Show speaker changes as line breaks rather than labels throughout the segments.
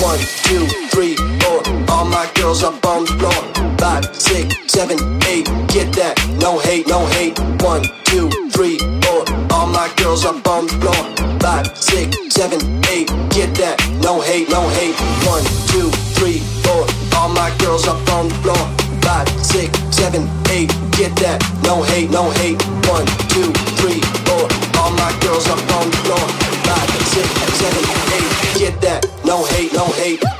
One, two, three, four. All my girls up on the floor. Five, six, seven, eight. Get that? No hate, no hate. One, two, three, four. All my girls up on the floor. Five, six, seven, eight. Get that? No hate, no hate. One, two, three, four. All my girls up on the floor.
Five, six, seven, eight. Get that? No hate, no hate. One, two, three, four. All my girls up on the floor. Five, six, seven, eight. Get that? No hate, no hate.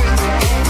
swing.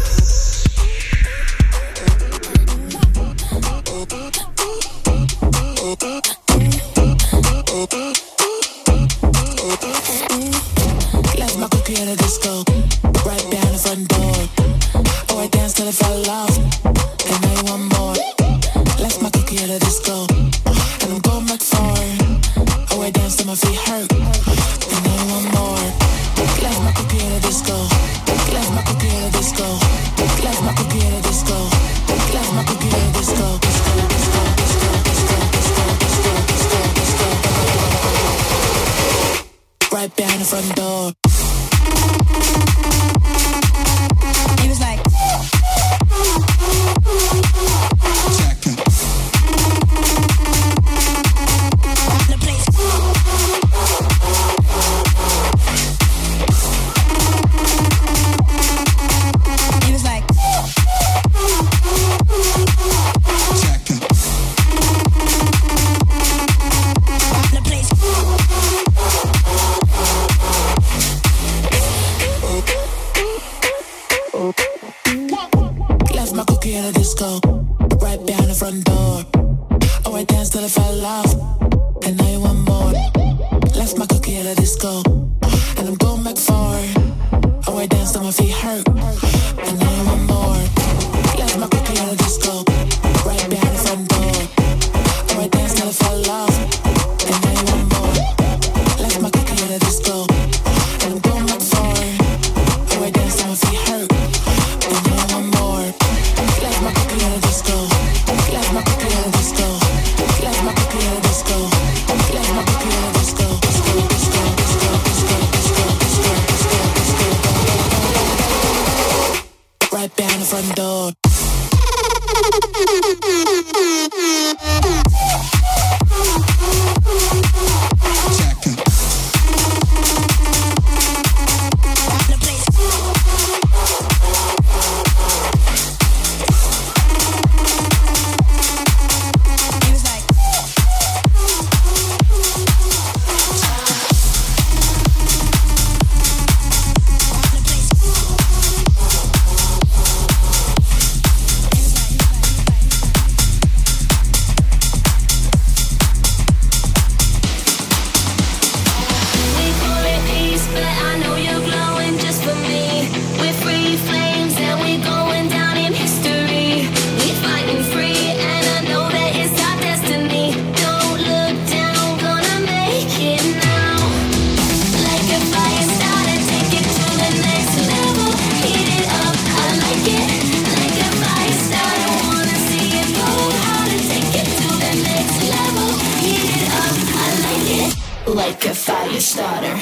Like a
fire starter.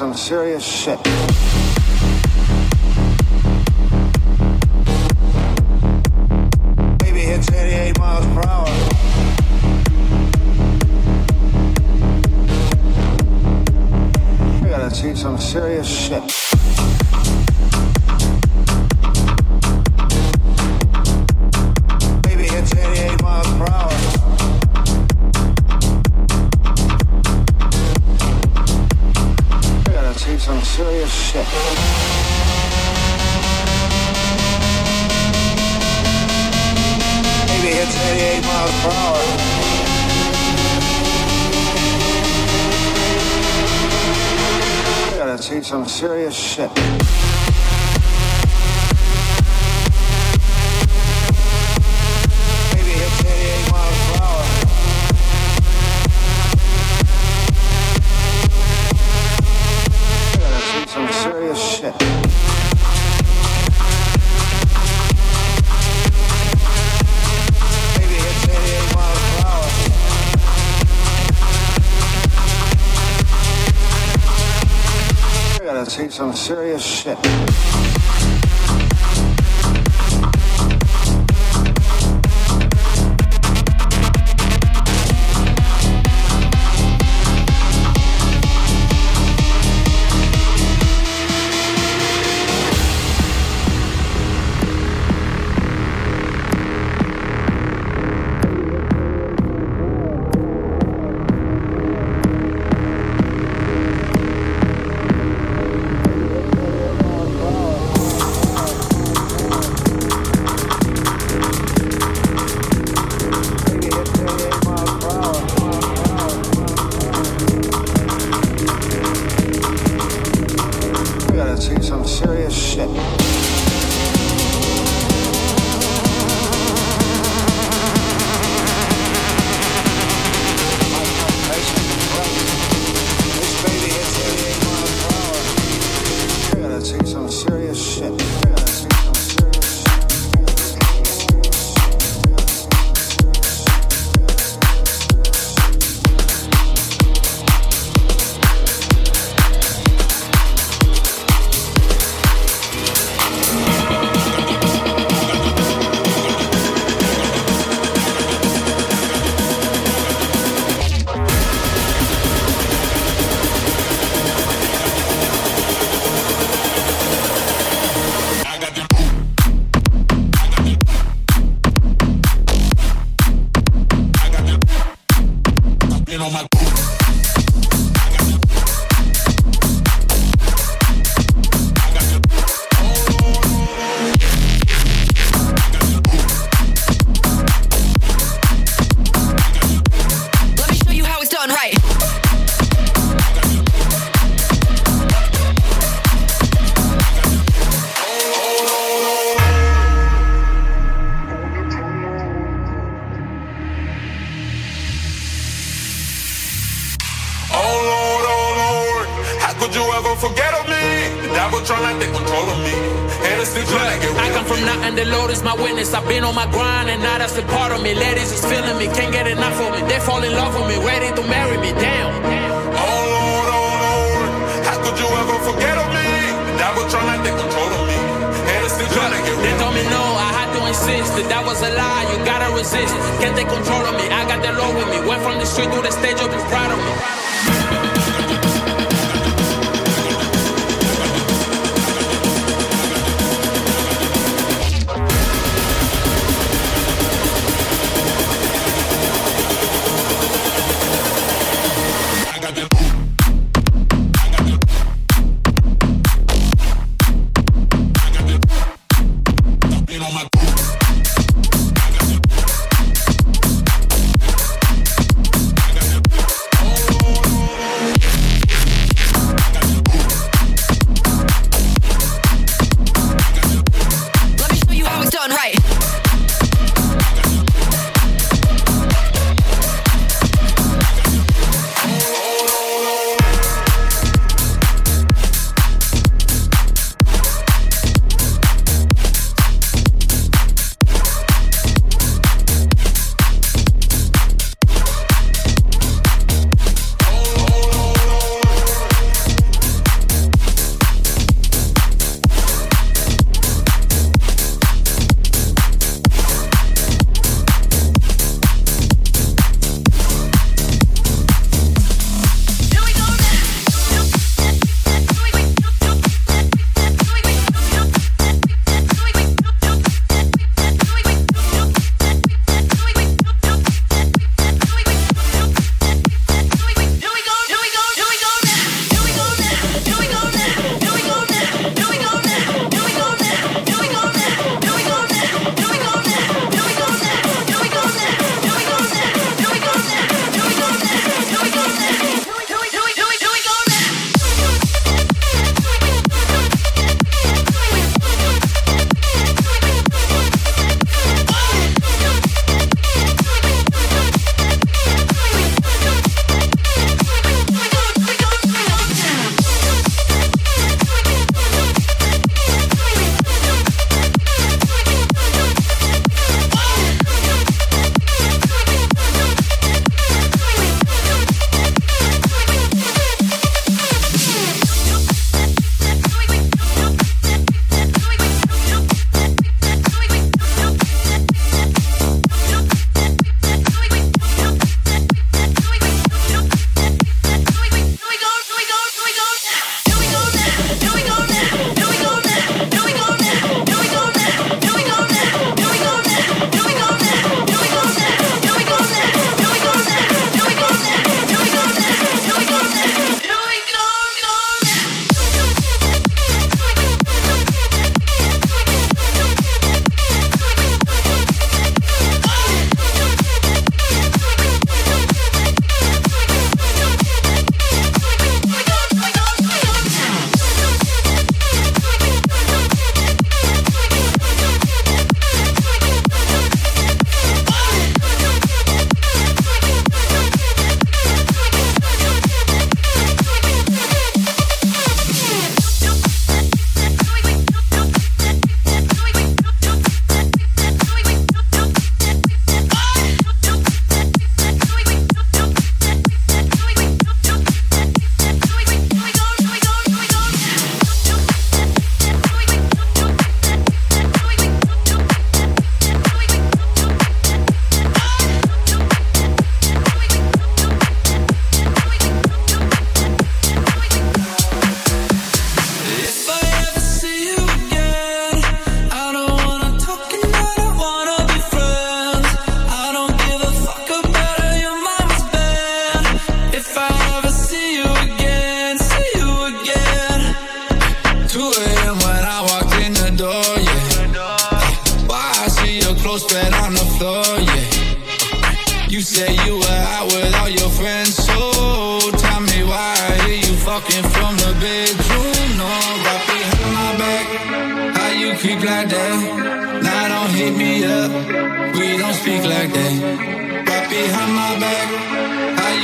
Some serious shit. Serious shit.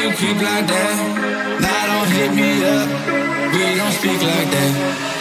you
creep like that. Now don't hit me up. We don't speak like that.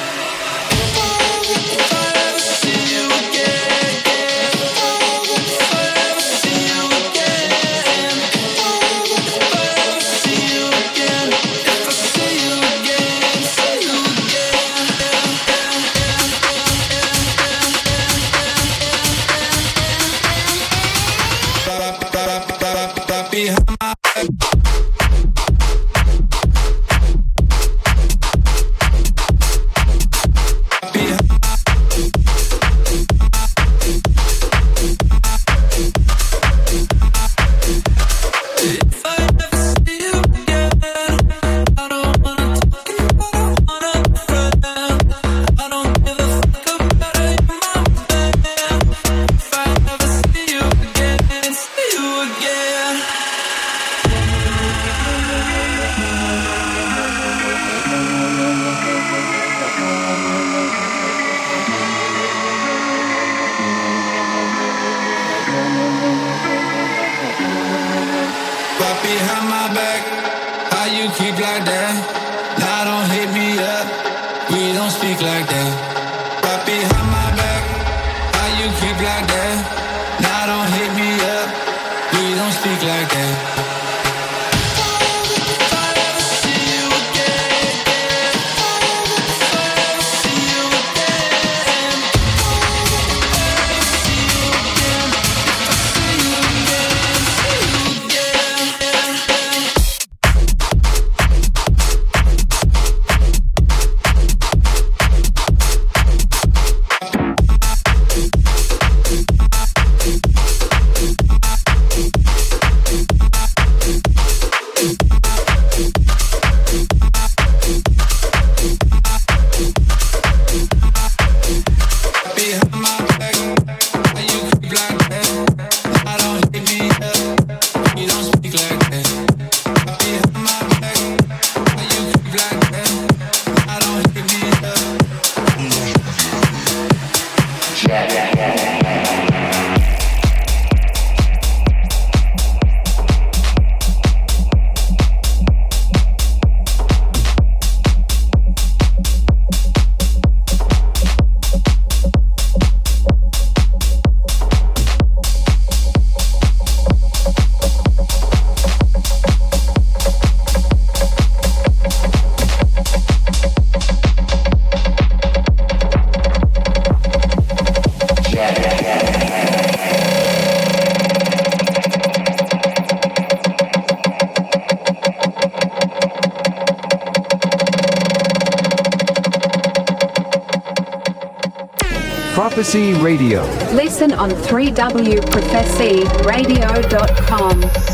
Listen on 3wprophecyradio.com.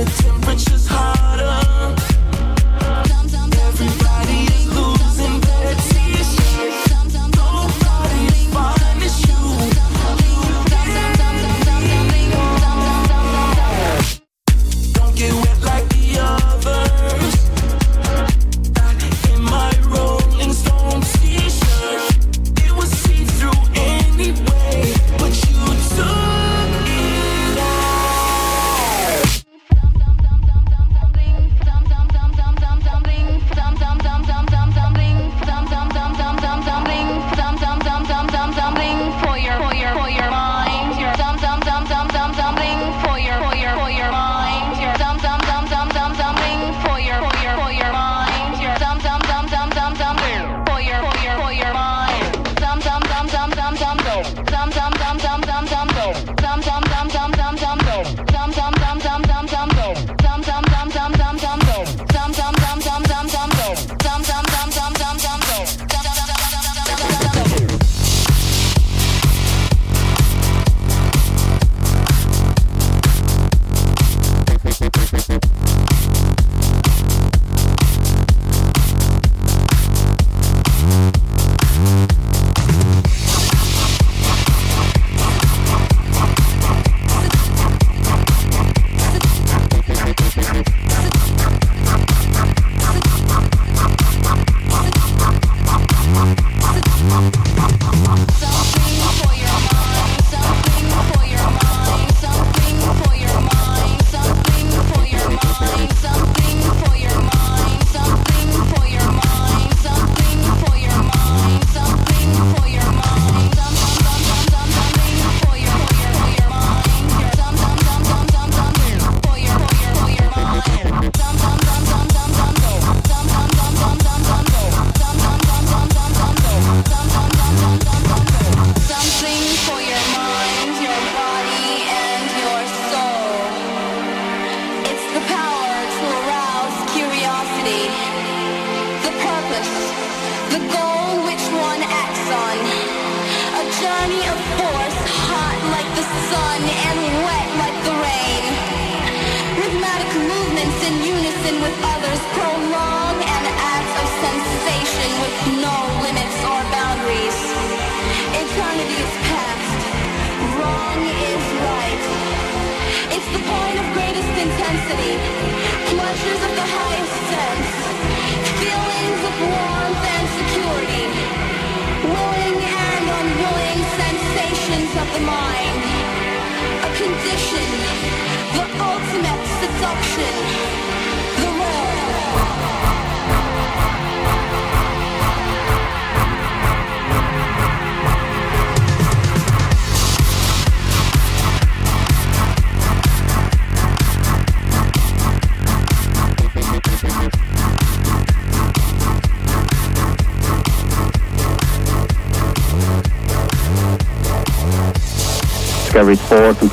it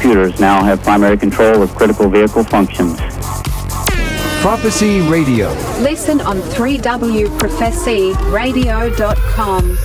computers now have primary control of critical vehicle functions.
Prophecy Radio.
Listen on 3wprophecyradio.com.